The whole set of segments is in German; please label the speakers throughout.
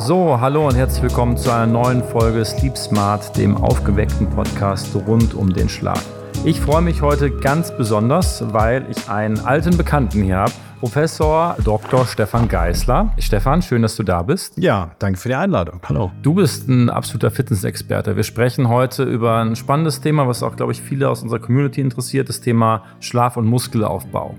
Speaker 1: So, hallo und herzlich willkommen zu einer neuen Folge Sleep Smart, dem aufgeweckten Podcast rund um den Schlaf. Ich freue mich heute ganz besonders, weil ich einen alten Bekannten hier habe, Professor Dr. Stefan Geisler. Stefan, schön, dass du da bist.
Speaker 2: Ja, danke für die Einladung.
Speaker 1: Hallo. Du bist ein absoluter Fitnessexperte. Wir sprechen heute über ein spannendes Thema, was auch, glaube ich, viele aus unserer Community interessiert, das Thema Schlaf- und Muskelaufbau.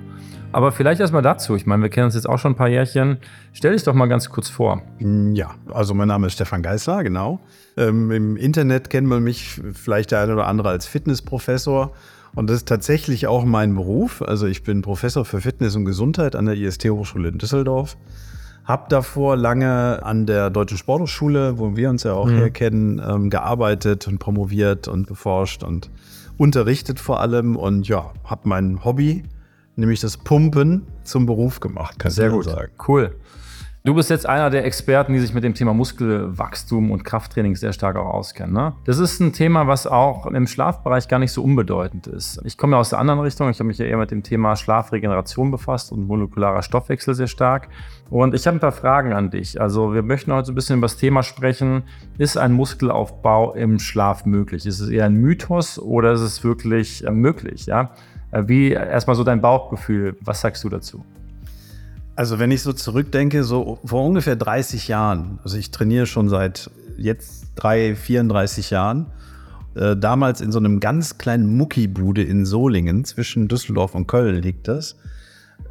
Speaker 1: Aber vielleicht erstmal dazu. Ich meine, wir kennen uns jetzt auch schon ein paar Jährchen. Stell dich doch mal ganz kurz vor.
Speaker 2: Ja, also mein Name ist Stefan Geisler, genau. Ähm, Im Internet kennt man mich vielleicht der eine oder andere als Fitnessprofessor. Und das ist tatsächlich auch mein Beruf. Also ich bin Professor für Fitness und Gesundheit an der IST-Hochschule in Düsseldorf. Hab davor lange an der Deutschen Sporthochschule, wo wir uns ja auch mhm. herkennen, ähm, gearbeitet und promoviert und geforscht und unterrichtet vor allem. Und ja, habe mein Hobby, nämlich das Pumpen, zum Beruf gemacht,
Speaker 1: kann Sehr gut. sagen. Cool. Du bist jetzt einer der Experten, die sich mit dem Thema Muskelwachstum und Krafttraining sehr stark auch auskennen. Ne? Das ist ein Thema, was auch im Schlafbereich gar nicht so unbedeutend ist. Ich komme ja aus der anderen Richtung. Ich habe mich ja eher mit dem Thema Schlafregeneration befasst und molekularer Stoffwechsel sehr stark. Und ich habe ein paar Fragen an dich. Also wir möchten heute so ein bisschen über das Thema sprechen. Ist ein Muskelaufbau im Schlaf möglich? Ist es eher ein Mythos oder ist es wirklich äh, möglich? Ja? Äh, wie erstmal so dein Bauchgefühl? Was sagst du dazu?
Speaker 2: Also wenn ich so zurückdenke, so vor ungefähr 30 Jahren, also ich trainiere schon seit jetzt drei, 34 Jahren, äh, damals in so einem ganz kleinen Muckibude in Solingen, zwischen Düsseldorf und Köln liegt das,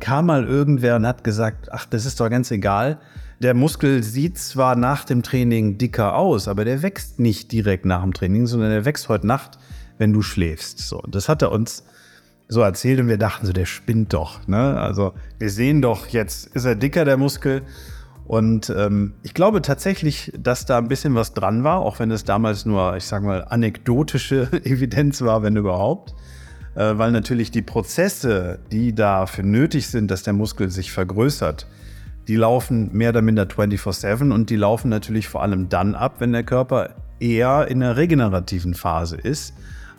Speaker 2: kam mal irgendwer und hat gesagt, ach, das ist doch ganz egal. Der Muskel sieht zwar nach dem Training dicker aus, aber der wächst nicht direkt nach dem Training, sondern der wächst heute Nacht, wenn du schläfst. So, das hat er uns so erzählt und wir dachten so, der spinnt doch. Ne? Also wir sehen doch, jetzt ist er dicker, der Muskel. Und ähm, ich glaube tatsächlich, dass da ein bisschen was dran war, auch wenn es damals nur, ich sag mal, anekdotische Evidenz war, wenn überhaupt. Äh, weil natürlich die Prozesse, die dafür nötig sind, dass der Muskel sich vergrößert, die laufen mehr oder minder 24-7 und die laufen natürlich vor allem dann ab, wenn der Körper eher in der regenerativen Phase ist,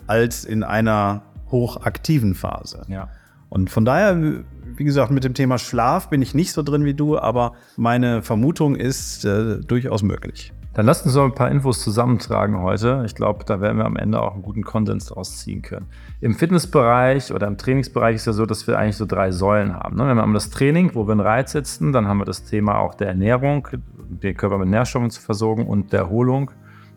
Speaker 2: als in einer hochaktiven Phase. Ja. Und von daher, wie gesagt, mit dem Thema Schlaf bin ich nicht so drin wie du, aber meine Vermutung ist äh, durchaus möglich.
Speaker 1: Dann lass uns so ein paar Infos zusammentragen heute. Ich glaube, da werden wir am Ende auch einen guten Konsens daraus ziehen können. Im Fitnessbereich oder im Trainingsbereich ist ja so, dass wir eigentlich so drei Säulen haben. Ne? Wir haben das Training, wo wir einen Reiz setzen, dann haben wir das Thema auch der Ernährung, den Körper mit Nährstoffen zu versorgen und der Erholung.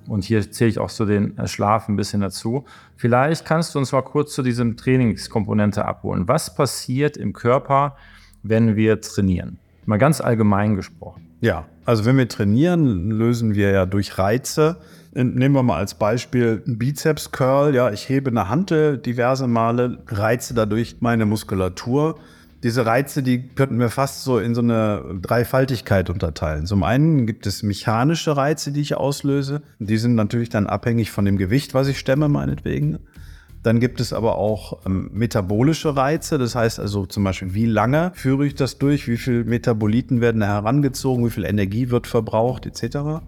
Speaker 1: Und hier zähle ich auch so den äh, Schlaf ein bisschen dazu. Vielleicht kannst du uns mal kurz zu diesem Trainingskomponente abholen. Was passiert im Körper, wenn wir trainieren? Mal ganz allgemein gesprochen.
Speaker 2: Ja, also wenn wir trainieren, lösen wir ja durch Reize. Nehmen wir mal als Beispiel einen Bizeps Curl. Ja, ich hebe eine Hantel diverse Male, reize dadurch meine Muskulatur diese Reize, die könnten wir fast so in so eine Dreifaltigkeit unterteilen. Zum einen gibt es mechanische Reize, die ich auslöse. Die sind natürlich dann abhängig von dem Gewicht, was ich stemme, meinetwegen. Dann gibt es aber auch ähm, metabolische Reize, das heißt also zum Beispiel, wie lange führe ich das durch, wie viele Metaboliten werden herangezogen, wie viel Energie wird verbraucht, etc.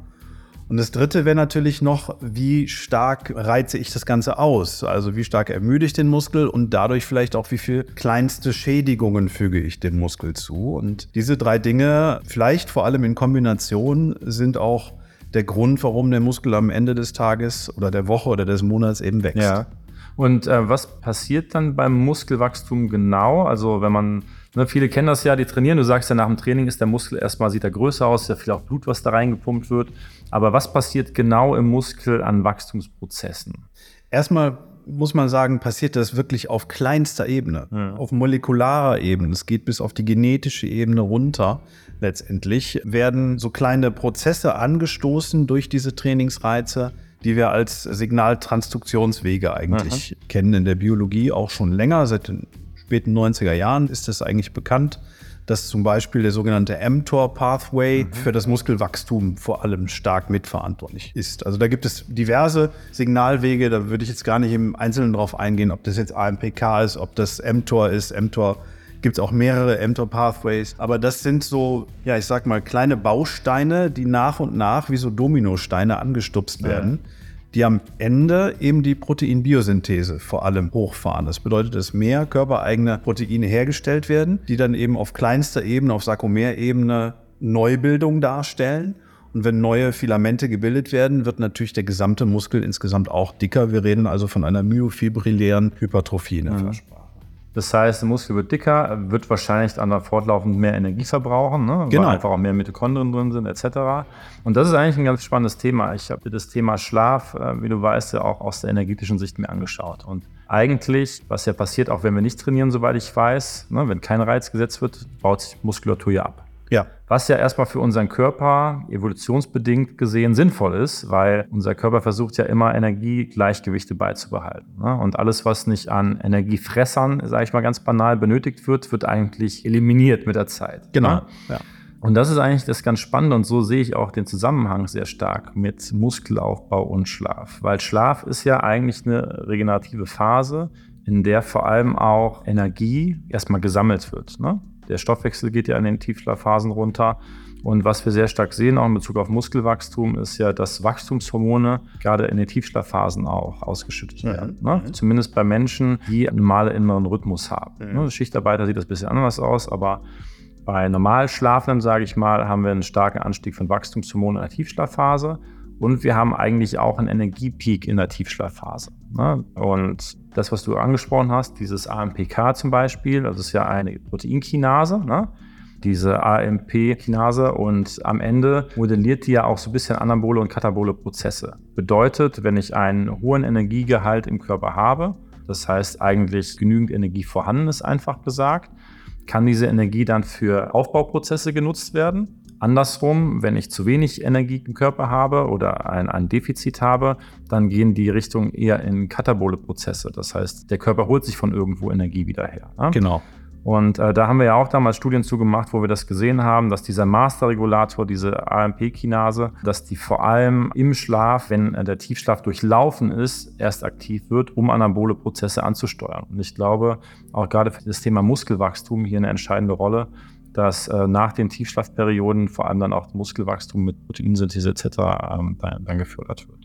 Speaker 2: Und das dritte wäre natürlich noch, wie stark reize ich das Ganze aus? Also wie stark ermüde ich den Muskel und dadurch vielleicht auch, wie viel kleinste Schädigungen füge ich dem Muskel zu? Und diese drei Dinge, vielleicht vor allem in Kombination, sind auch der Grund, warum der Muskel am Ende des Tages oder der Woche oder des Monats eben wächst.
Speaker 1: Ja. Und äh, was passiert dann beim Muskelwachstum genau? Also wenn man Ne, viele kennen das ja, die trainieren. Du sagst ja, nach dem Training ist der Muskel erstmal, sieht er größer aus, ist ja viel auch Blut, was da reingepumpt wird. Aber was passiert genau im Muskel an Wachstumsprozessen?
Speaker 2: Erstmal muss man sagen, passiert das wirklich auf kleinster Ebene, ja. auf molekularer Ebene. Es geht bis auf die genetische Ebene runter. Letztendlich werden so kleine Prozesse angestoßen durch diese Trainingsreize, die wir als Signaltransduktionswege eigentlich Aha. kennen in der Biologie auch schon länger, seit den späten 90er Jahren ist es eigentlich bekannt, dass zum Beispiel der sogenannte mTOR-Pathway mhm. für das Muskelwachstum vor allem stark mitverantwortlich ist. Also da gibt es diverse Signalwege, da würde ich jetzt gar nicht im Einzelnen drauf eingehen, ob das jetzt AMPK ist, ob das mTOR ist. mTOR gibt es auch mehrere mTOR-Pathways, aber das sind so, ja, ich sag mal, kleine Bausteine, die nach und nach wie so Dominosteine angestupst werden. Ja die am Ende eben die Proteinbiosynthese vor allem hochfahren. Das bedeutet, dass mehr körpereigene Proteine hergestellt werden, die dann eben auf kleinster Ebene, auf Sarkomerebene Neubildung darstellen. Und wenn neue Filamente gebildet werden, wird natürlich der gesamte Muskel insgesamt auch dicker. Wir reden also von einer myofibrillären Hypertrophie in der mhm. Fachsprache.
Speaker 1: Das heißt, der Muskel wird dicker, wird wahrscheinlich dann fortlaufend mehr Energie verbrauchen, ne?
Speaker 2: genau.
Speaker 1: weil einfach auch mehr Mitochondrien drin sind, etc. Und das ist eigentlich ein ganz spannendes Thema. Ich habe das Thema Schlaf, äh, wie du weißt, ja auch aus der energetischen Sicht mir angeschaut. Und eigentlich, was ja passiert, auch wenn wir nicht trainieren, soweit ich weiß, ne, wenn kein Reiz gesetzt wird, baut sich Muskulatur ja ab.
Speaker 2: Ja.
Speaker 1: Was ja erstmal für unseren Körper evolutionsbedingt gesehen sinnvoll ist, weil unser Körper versucht ja immer Energiegleichgewichte beizubehalten. Ne? Und alles, was nicht an Energiefressern, sage ich mal ganz banal, benötigt wird, wird eigentlich eliminiert mit der Zeit.
Speaker 2: Genau.
Speaker 1: Ne? Ja. Und das ist eigentlich das ganz Spannende und so sehe ich auch den Zusammenhang sehr stark mit Muskelaufbau und Schlaf. Weil Schlaf ist ja eigentlich eine regenerative Phase, in der vor allem auch Energie erstmal gesammelt wird. Ne? Der Stoffwechsel geht ja in den Tiefschlafphasen runter. Und was wir sehr stark sehen, auch in Bezug auf Muskelwachstum, ist ja, dass Wachstumshormone gerade in den Tiefschlafphasen auch ausgeschüttet werden. Ne? Mhm. Zumindest bei Menschen, die einen normalen inneren Rhythmus haben. Mhm. Ne? Schichtarbeiter sieht das ein bisschen anders aus, aber bei normal Schlafenden, sage ich mal, haben wir einen starken Anstieg von Wachstumshormonen in der Tiefschlafphase. Und wir haben eigentlich auch einen Energiepeak in der Tiefschlafphase. Ne? Und das, was du angesprochen hast, dieses AMPK zum Beispiel, das ist ja eine Proteinkinase, ne? diese AMP-Kinase und am Ende modelliert die ja auch so ein bisschen anabole und katabole Prozesse. Bedeutet, wenn ich einen hohen Energiegehalt im Körper habe, das heißt eigentlich genügend Energie vorhanden ist, einfach gesagt, kann diese Energie dann für Aufbauprozesse genutzt werden Andersrum, wenn ich zu wenig Energie im Körper habe oder ein, ein Defizit habe, dann gehen die Richtungen eher in katabole Prozesse. Das heißt, der Körper holt sich von irgendwo Energie wieder her.
Speaker 2: Ne? Genau.
Speaker 1: Und äh, da haben wir ja auch damals Studien zugemacht, wo wir das gesehen haben, dass dieser Masterregulator, diese AMP-Kinase, dass die vor allem im Schlaf, wenn äh, der Tiefschlaf durchlaufen ist, erst aktiv wird, um anabole Prozesse anzusteuern. Und ich glaube, auch gerade für das Thema Muskelwachstum hier eine entscheidende Rolle, dass äh, nach den Tiefschlafperioden vor allem dann auch Muskelwachstum mit Proteinsynthese etc. Ähm, dann, dann, gefördert wird.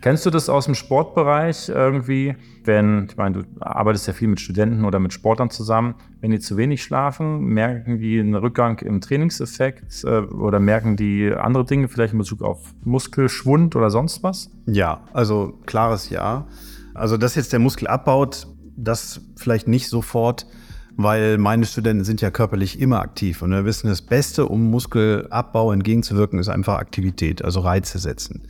Speaker 1: Kennst du das aus dem Sportbereich irgendwie, wenn, ich meine, du arbeitest ja viel mit Studenten oder mit Sportlern zusammen, wenn die zu wenig schlafen, merken die einen Rückgang im Trainingseffekt äh, oder merken die andere Dinge, vielleicht in Bezug auf Muskelschwund oder sonst was?
Speaker 2: Ja, also klares Ja. Also, dass jetzt der Muskel abbaut, das vielleicht nicht sofort weil meine Studenten sind ja körperlich immer aktiv und wir wissen, das Beste, um Muskelabbau entgegenzuwirken, ist einfach Aktivität, also Reize setzen.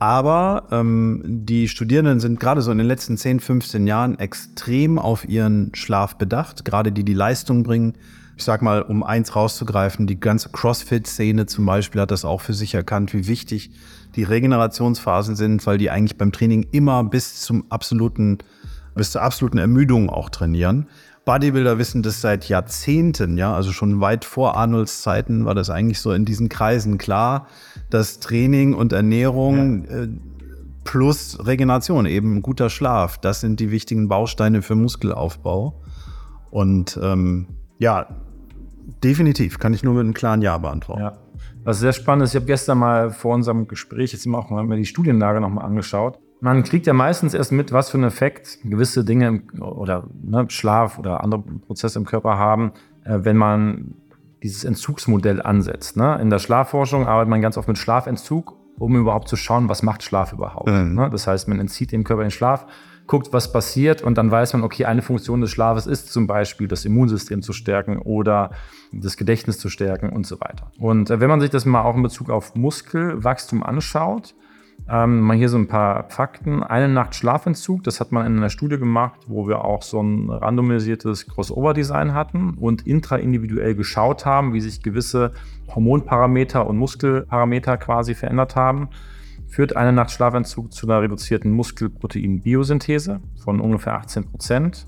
Speaker 2: Aber ähm, die Studierenden sind gerade so in den letzten 10, 15 Jahren extrem auf ihren Schlaf bedacht, gerade die, die Leistung bringen. Ich sag mal, um eins rauszugreifen, die ganze CrossFit-Szene zum Beispiel hat das auch für sich erkannt, wie wichtig die Regenerationsphasen sind, weil die eigentlich beim Training immer bis zum absoluten, bis zur absoluten Ermüdung auch trainieren. Bodybuilder wissen das seit Jahrzehnten, ja, also schon weit vor Arnolds Zeiten war das eigentlich so in diesen Kreisen klar, dass Training und Ernährung ja. äh, plus Regeneration, eben guter Schlaf, das sind die wichtigen Bausteine für Muskelaufbau. Und ähm, ja, definitiv, kann ich nur mit einem klaren Ja beantworten. Ja.
Speaker 1: Was sehr spannend ist, ich habe gestern mal vor unserem Gespräch jetzt auch mal die Studienlage nochmal angeschaut. Man kriegt ja meistens erst mit, was für einen Effekt gewisse Dinge oder ne, Schlaf oder andere Prozesse im Körper haben, äh, wenn man dieses Entzugsmodell ansetzt. Ne? In der Schlafforschung arbeitet man ganz oft mit Schlafentzug, um überhaupt zu schauen, was macht Schlaf überhaupt. Mhm. Ne? Das heißt, man entzieht dem Körper den Schlaf, guckt, was passiert und dann weiß man, okay, eine Funktion des Schlafes ist zum Beispiel das Immunsystem zu stärken oder das Gedächtnis zu stärken und so weiter. Und äh, wenn man sich das mal auch in Bezug auf Muskelwachstum anschaut, ähm, mal hier so ein paar Fakten. Eine Nacht Schlafentzug, das hat man in einer Studie gemacht, wo wir auch so ein randomisiertes Crossover-Design hatten und intraindividuell geschaut haben, wie sich gewisse Hormonparameter und Muskelparameter quasi verändert haben. Führt eine Nacht Schlafentzug zu einer reduzierten Muskelprotein-Biosynthese von ungefähr 18 Prozent.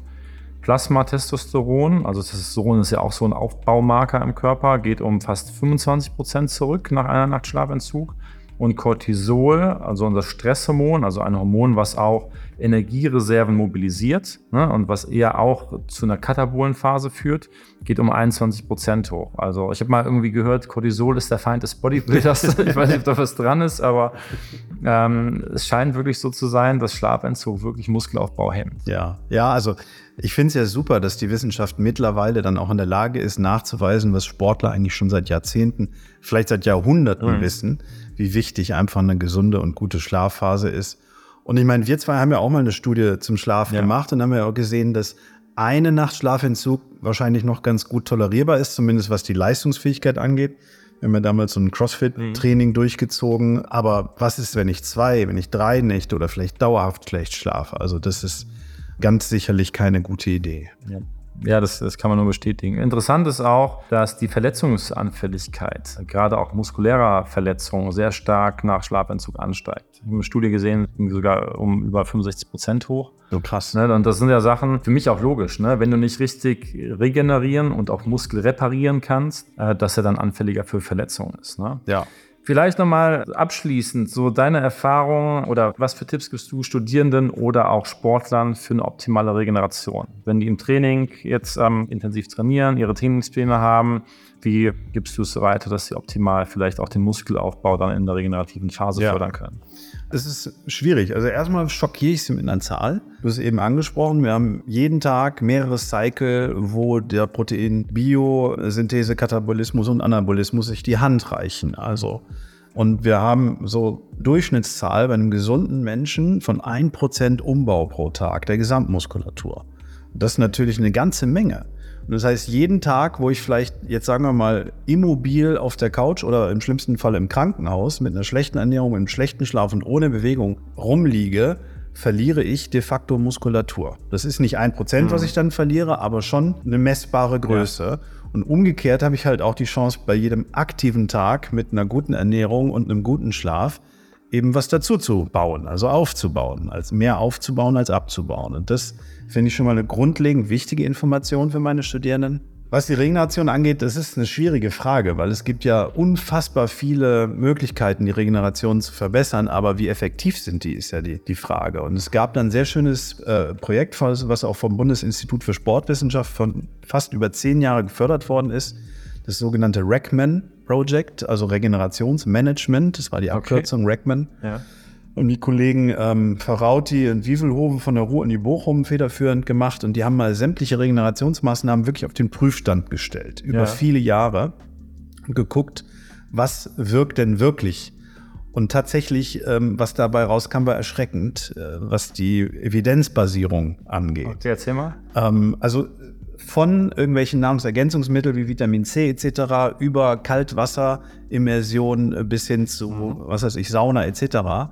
Speaker 1: Plasma-Testosteron, also Testosteron ist ja auch so ein Aufbaumarker im Körper, geht um fast 25 Prozent zurück nach einer Nacht Schlafentzug und Cortisol, also unser Stresshormon, also ein Hormon, was auch Energiereserven mobilisiert ne, und was eher auch zu einer katabolen Phase führt, geht um 21 Prozent hoch. Also ich habe mal irgendwie gehört, Cortisol ist der Feind des Bodybuilders. ich weiß nicht, ob da was dran ist, aber ähm, es scheint wirklich so zu sein, dass Schlafentzug wirklich Muskelaufbau hemmt.
Speaker 2: Ja, ja, also ich finde es ja super, dass die Wissenschaft mittlerweile dann auch in der Lage ist, nachzuweisen, was Sportler eigentlich schon seit Jahrzehnten, vielleicht seit Jahrhunderten mhm. wissen, wie wichtig einfach eine gesunde und gute Schlafphase ist. Und ich meine, wir zwei haben ja auch mal eine Studie zum Schlafen ja. gemacht und haben ja auch gesehen, dass eine Nacht Schlafentzug wahrscheinlich noch ganz gut tolerierbar ist, zumindest was die Leistungsfähigkeit angeht. Wir haben ja damals so ein CrossFit-Training mhm. durchgezogen. Aber was ist, wenn ich zwei, wenn ich drei Nächte oder vielleicht dauerhaft schlecht schlafe? Also das ist ganz sicherlich keine gute Idee.
Speaker 1: Ja. Ja, das, das kann man nur bestätigen. Interessant ist auch, dass die Verletzungsanfälligkeit, gerade auch muskulärer Verletzungen, sehr stark nach Schlafentzug ansteigt. Ich habe eine Studie gesehen, sogar um über 65 Prozent hoch.
Speaker 2: So krass.
Speaker 1: Ne, und das sind ja Sachen, für mich auch logisch, ne? wenn du nicht richtig regenerieren und auch Muskel reparieren kannst, äh, dass er dann anfälliger für Verletzungen ist. Ne?
Speaker 2: Ja.
Speaker 1: Vielleicht nochmal abschließend so deine Erfahrungen oder was für Tipps gibst du Studierenden oder auch Sportlern für eine optimale Regeneration? Wenn die im Training jetzt ähm, intensiv trainieren, ihre Trainingspläne haben, wie gibst du es weiter, dass sie optimal vielleicht auch den Muskelaufbau dann in der regenerativen Phase ja. fördern können?
Speaker 2: Es ist schwierig. Also erstmal schockiere ich sie mit einer Zahl. Du hast eben angesprochen, wir haben jeden Tag mehrere Cycle, wo der Protein Biosynthese, Katabolismus und Anabolismus sich die Hand reichen. Also und wir haben so Durchschnittszahl bei einem gesunden Menschen von 1% Umbau pro Tag der Gesamtmuskulatur. Das ist natürlich eine ganze Menge. Und das heißt, jeden Tag, wo ich vielleicht, jetzt sagen wir mal, immobil auf der Couch oder im schlimmsten Fall im Krankenhaus mit einer schlechten Ernährung, mit einem schlechten Schlaf und ohne Bewegung rumliege, verliere ich de facto Muskulatur. Das ist nicht ein Prozent, mhm. was ich dann verliere, aber schon eine messbare Größe. Ja. Und umgekehrt habe ich halt auch die Chance, bei jedem aktiven Tag mit einer guten Ernährung und einem guten Schlaf eben was dazu zu bauen, also aufzubauen, als mehr aufzubauen als abzubauen. Und das finde ich schon mal eine grundlegend wichtige Information für meine Studierenden. Was die Regeneration angeht, das ist eine schwierige Frage, weil es gibt ja unfassbar viele Möglichkeiten, die Regeneration zu verbessern, aber wie effektiv sind die, ist ja die, die Frage. Und es gab dann ein sehr schönes äh, Projekt, was auch vom Bundesinstitut für Sportwissenschaft von fast über zehn Jahren gefördert worden ist, das sogenannte RECMAN Project, also Regenerationsmanagement, das war die Abkürzung okay. RECMAN. Ja. Und die Kollegen ähm, Verrauti und Wievelhoven von der Ruhr und die Bochum federführend gemacht und die haben mal sämtliche Regenerationsmaßnahmen wirklich auf den Prüfstand gestellt, über ja. viele Jahre und geguckt, was wirkt denn wirklich. Und tatsächlich, ähm, was dabei rauskam, war erschreckend, äh, was die Evidenzbasierung angeht. Okay,
Speaker 1: erzähl mal.
Speaker 2: Ähm, also von irgendwelchen Nahrungsergänzungsmitteln wie Vitamin C etc. über Kaltwasserimmersion bis hin zu, mhm. was weiß ich, Sauna etc.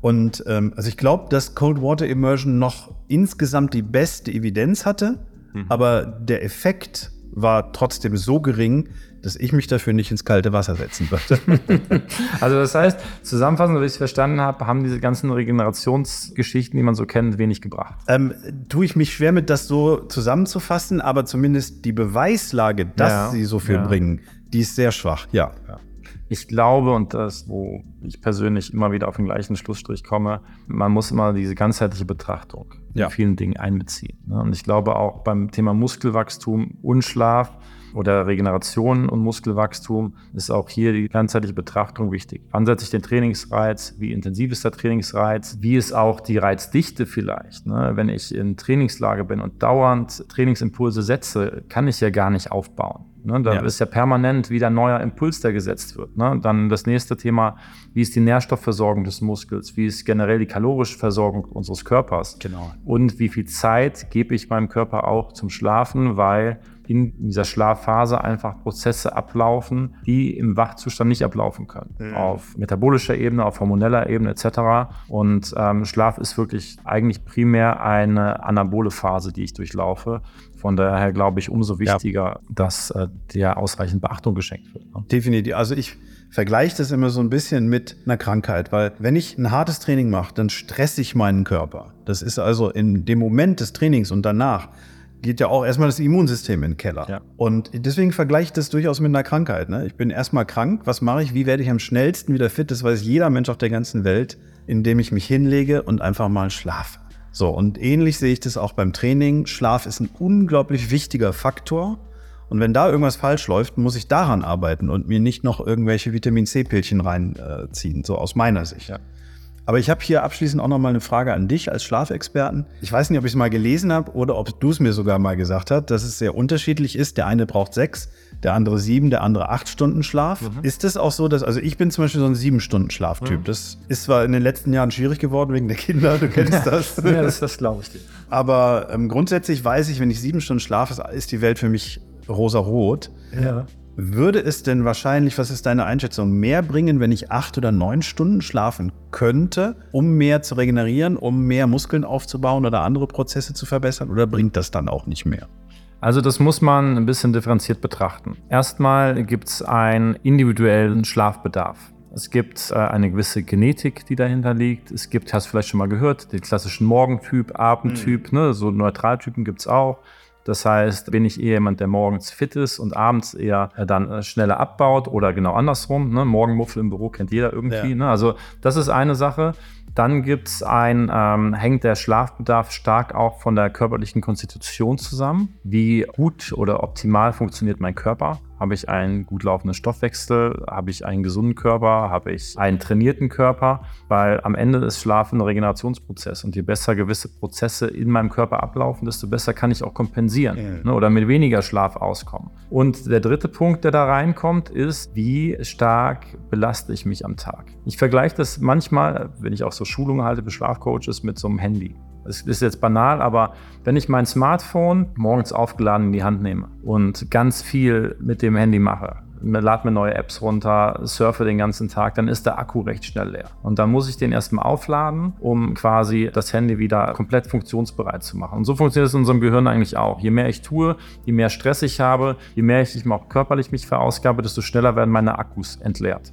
Speaker 2: Und ähm, also ich glaube, dass Cold Water Immersion noch insgesamt die beste Evidenz hatte, mhm. aber der Effekt war trotzdem so gering, dass ich mich dafür nicht ins kalte Wasser setzen würde.
Speaker 1: also das heißt, zusammenfassend, wie ich es verstanden habe, haben diese ganzen Regenerationsgeschichten, die man so kennt, wenig gebracht.
Speaker 2: Ähm, tue ich mich schwer mit, das so zusammenzufassen, aber zumindest die Beweislage, dass ja, sie so viel ja. bringen, die ist sehr schwach, ja. ja.
Speaker 1: Ich glaube, und das, wo ich persönlich immer wieder auf den gleichen Schlussstrich komme, man muss immer diese ganzheitliche Betrachtung in vielen Dingen einbeziehen. Ne? Und ich glaube auch beim Thema Muskelwachstum und Schlaf, oder Regeneration und Muskelwachstum ist auch hier die ganzheitliche Betrachtung wichtig. Wann setze ich den Trainingsreiz? Wie intensiv ist der Trainingsreiz? Wie ist auch die Reizdichte vielleicht? Ne? Wenn ich in Trainingslage bin und dauernd Trainingsimpulse setze, kann ich ja gar nicht aufbauen. Ne, da ja. ist ja permanent wieder ein neuer Impuls, der gesetzt wird. Ne? Dann das nächste Thema, wie ist die Nährstoffversorgung des Muskels? Wie ist generell die kalorische Versorgung unseres Körpers?
Speaker 2: Genau.
Speaker 1: Und wie viel Zeit gebe ich meinem Körper auch zum Schlafen, weil in dieser Schlafphase einfach Prozesse ablaufen, die im Wachzustand nicht ablaufen können. Mhm. Auf metabolischer Ebene, auf hormoneller Ebene etc. Und ähm, Schlaf ist wirklich eigentlich primär eine anabole Phase, die ich durchlaufe. Von daher glaube ich umso wichtiger, ja. dass äh, der ausreichend Beachtung geschenkt wird.
Speaker 2: Ne? Definitiv. Also ich vergleiche das immer so ein bisschen mit einer Krankheit, weil wenn ich ein hartes Training mache, dann stresse ich meinen Körper. Das ist also in dem Moment des Trainings und danach geht ja auch erstmal das Immunsystem in den Keller. Ja. Und deswegen vergleiche ich das durchaus mit einer Krankheit. Ne? Ich bin erstmal krank, was mache ich? Wie werde ich am schnellsten wieder fit? Das weiß jeder Mensch auf der ganzen Welt, indem ich mich hinlege und einfach mal schlafe. So, und ähnlich sehe ich das auch beim Training. Schlaf ist ein unglaublich wichtiger Faktor. Und wenn da irgendwas falsch läuft, muss ich daran arbeiten und mir nicht noch irgendwelche Vitamin C-Pilchen reinziehen, so aus meiner Sicht. Ja. Aber ich habe hier abschließend auch noch mal eine Frage an dich als Schlafexperten. Ich weiß nicht, ob ich es mal gelesen habe oder ob du es mir sogar mal gesagt hast, dass es sehr unterschiedlich ist. Der eine braucht sechs, der andere sieben, der andere acht Stunden Schlaf. Mhm. Ist es auch so, dass, also ich bin zum Beispiel so ein sieben Stunden Schlaftyp. Mhm. Das ist zwar in den letzten Jahren schwierig geworden wegen der Kinder, du kennst das.
Speaker 1: ja, das, das glaube ich dir.
Speaker 2: Aber ähm, grundsätzlich weiß ich, wenn ich sieben Stunden schlafe, ist die Welt für mich rosa-rot. Ja. Würde es denn wahrscheinlich, was ist deine Einschätzung, mehr bringen, wenn ich acht oder neun Stunden schlafen könnte, um mehr zu regenerieren, um mehr Muskeln aufzubauen oder andere Prozesse zu verbessern? Oder bringt das dann auch nicht mehr?
Speaker 1: Also das muss man ein bisschen differenziert betrachten. Erstmal gibt es einen individuellen Schlafbedarf. Es gibt äh, eine gewisse Genetik, die dahinter liegt. Es gibt, hast du vielleicht schon mal gehört, den klassischen Morgentyp, Abendtyp, mhm. ne? so Neutraltypen gibt es auch. Das heißt, bin ich eher jemand, der morgens fit ist und abends eher äh, dann äh, schneller abbaut oder genau andersrum. Ne? Morgenmuffel im Büro kennt jeder irgendwie. Ja. Ne? Also das ist eine Sache. Dann gibt es ein, ähm, hängt der Schlafbedarf stark auch von der körperlichen Konstitution zusammen. Wie gut oder optimal funktioniert mein Körper? Habe ich einen gut laufenden Stoffwechsel? Habe ich einen gesunden Körper? Habe ich einen trainierten Körper? Weil am Ende ist Schlaf ein Regenerationsprozess und je besser gewisse Prozesse in meinem Körper ablaufen, desto besser kann ich auch kompensieren ne, oder mit weniger Schlaf auskommen. Und der dritte Punkt, der da reinkommt, ist, wie stark belaste ich mich am Tag? Ich vergleiche das manchmal, wenn ich auch so Schulungen halte für Schlafcoaches, mit so einem Handy. Es ist jetzt banal, aber wenn ich mein Smartphone morgens aufgeladen in die Hand nehme und ganz viel mit dem Handy mache, lade mir neue Apps runter, surfe den ganzen Tag, dann ist der Akku recht schnell leer. Und dann muss ich den erstmal aufladen, um quasi das Handy wieder komplett funktionsbereit zu machen. Und so funktioniert es in unserem Gehirn eigentlich auch. Je mehr ich tue, je mehr Stress ich habe, je mehr ich auch körperlich mich verausgabe, desto schneller werden meine Akkus entleert.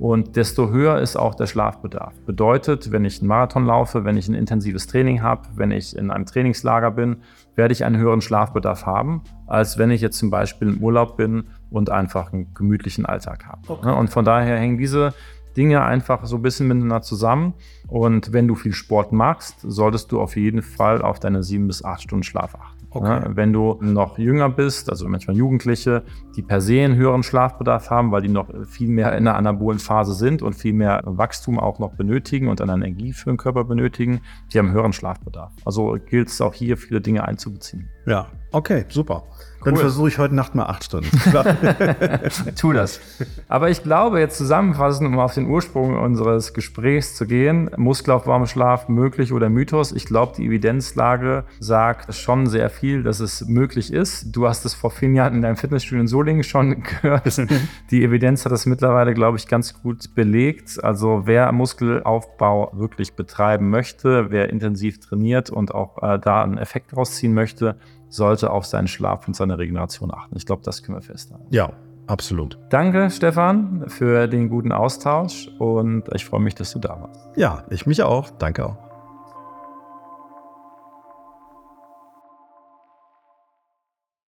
Speaker 1: Und desto höher ist auch der Schlafbedarf. Bedeutet, wenn ich einen Marathon laufe, wenn ich ein intensives Training habe, wenn ich in einem Trainingslager bin, werde ich einen höheren Schlafbedarf haben, als wenn ich jetzt zum Beispiel im Urlaub bin und einfach einen gemütlichen Alltag habe. Okay. Und von daher hängen diese Dinge einfach so ein bisschen miteinander zusammen. Und wenn du viel Sport machst, solltest du auf jeden Fall auf deine sieben bis acht Stunden Schlaf achten. Okay. Ja, wenn du noch jünger bist, also manchmal Jugendliche, die per se einen höheren Schlafbedarf haben, weil die noch viel mehr in der anabolen Phase sind und viel mehr Wachstum auch noch benötigen und dann Energie für den Körper benötigen, die haben einen höheren Schlafbedarf. Also gilt es auch hier, viele Dinge einzubeziehen.
Speaker 2: Ja, okay, super. Dann versuche ich heute Nacht mal acht Stunden.
Speaker 1: tu das. Aber ich glaube, jetzt zusammenfassend, um auf den Ursprung unseres Gesprächs zu gehen, Muskelaufbau Schlaf möglich oder Mythos? Ich glaube, die Evidenzlage sagt schon sehr viel, dass es möglich ist. Du hast es vor vielen Jahren in deinem Fitnessstudio in Solingen schon gehört. Die Evidenz hat das mittlerweile, glaube ich, ganz gut belegt. Also wer Muskelaufbau wirklich betreiben möchte, wer intensiv trainiert und auch äh, da einen Effekt rausziehen möchte, sollte auf seinen Schlaf und seine Regeneration achten. Ich glaube, das können wir festhalten.
Speaker 2: Ja, absolut.
Speaker 1: Danke, Stefan, für den guten Austausch und ich freue mich, dass du da warst.
Speaker 2: Ja, ich mich auch. Danke auch.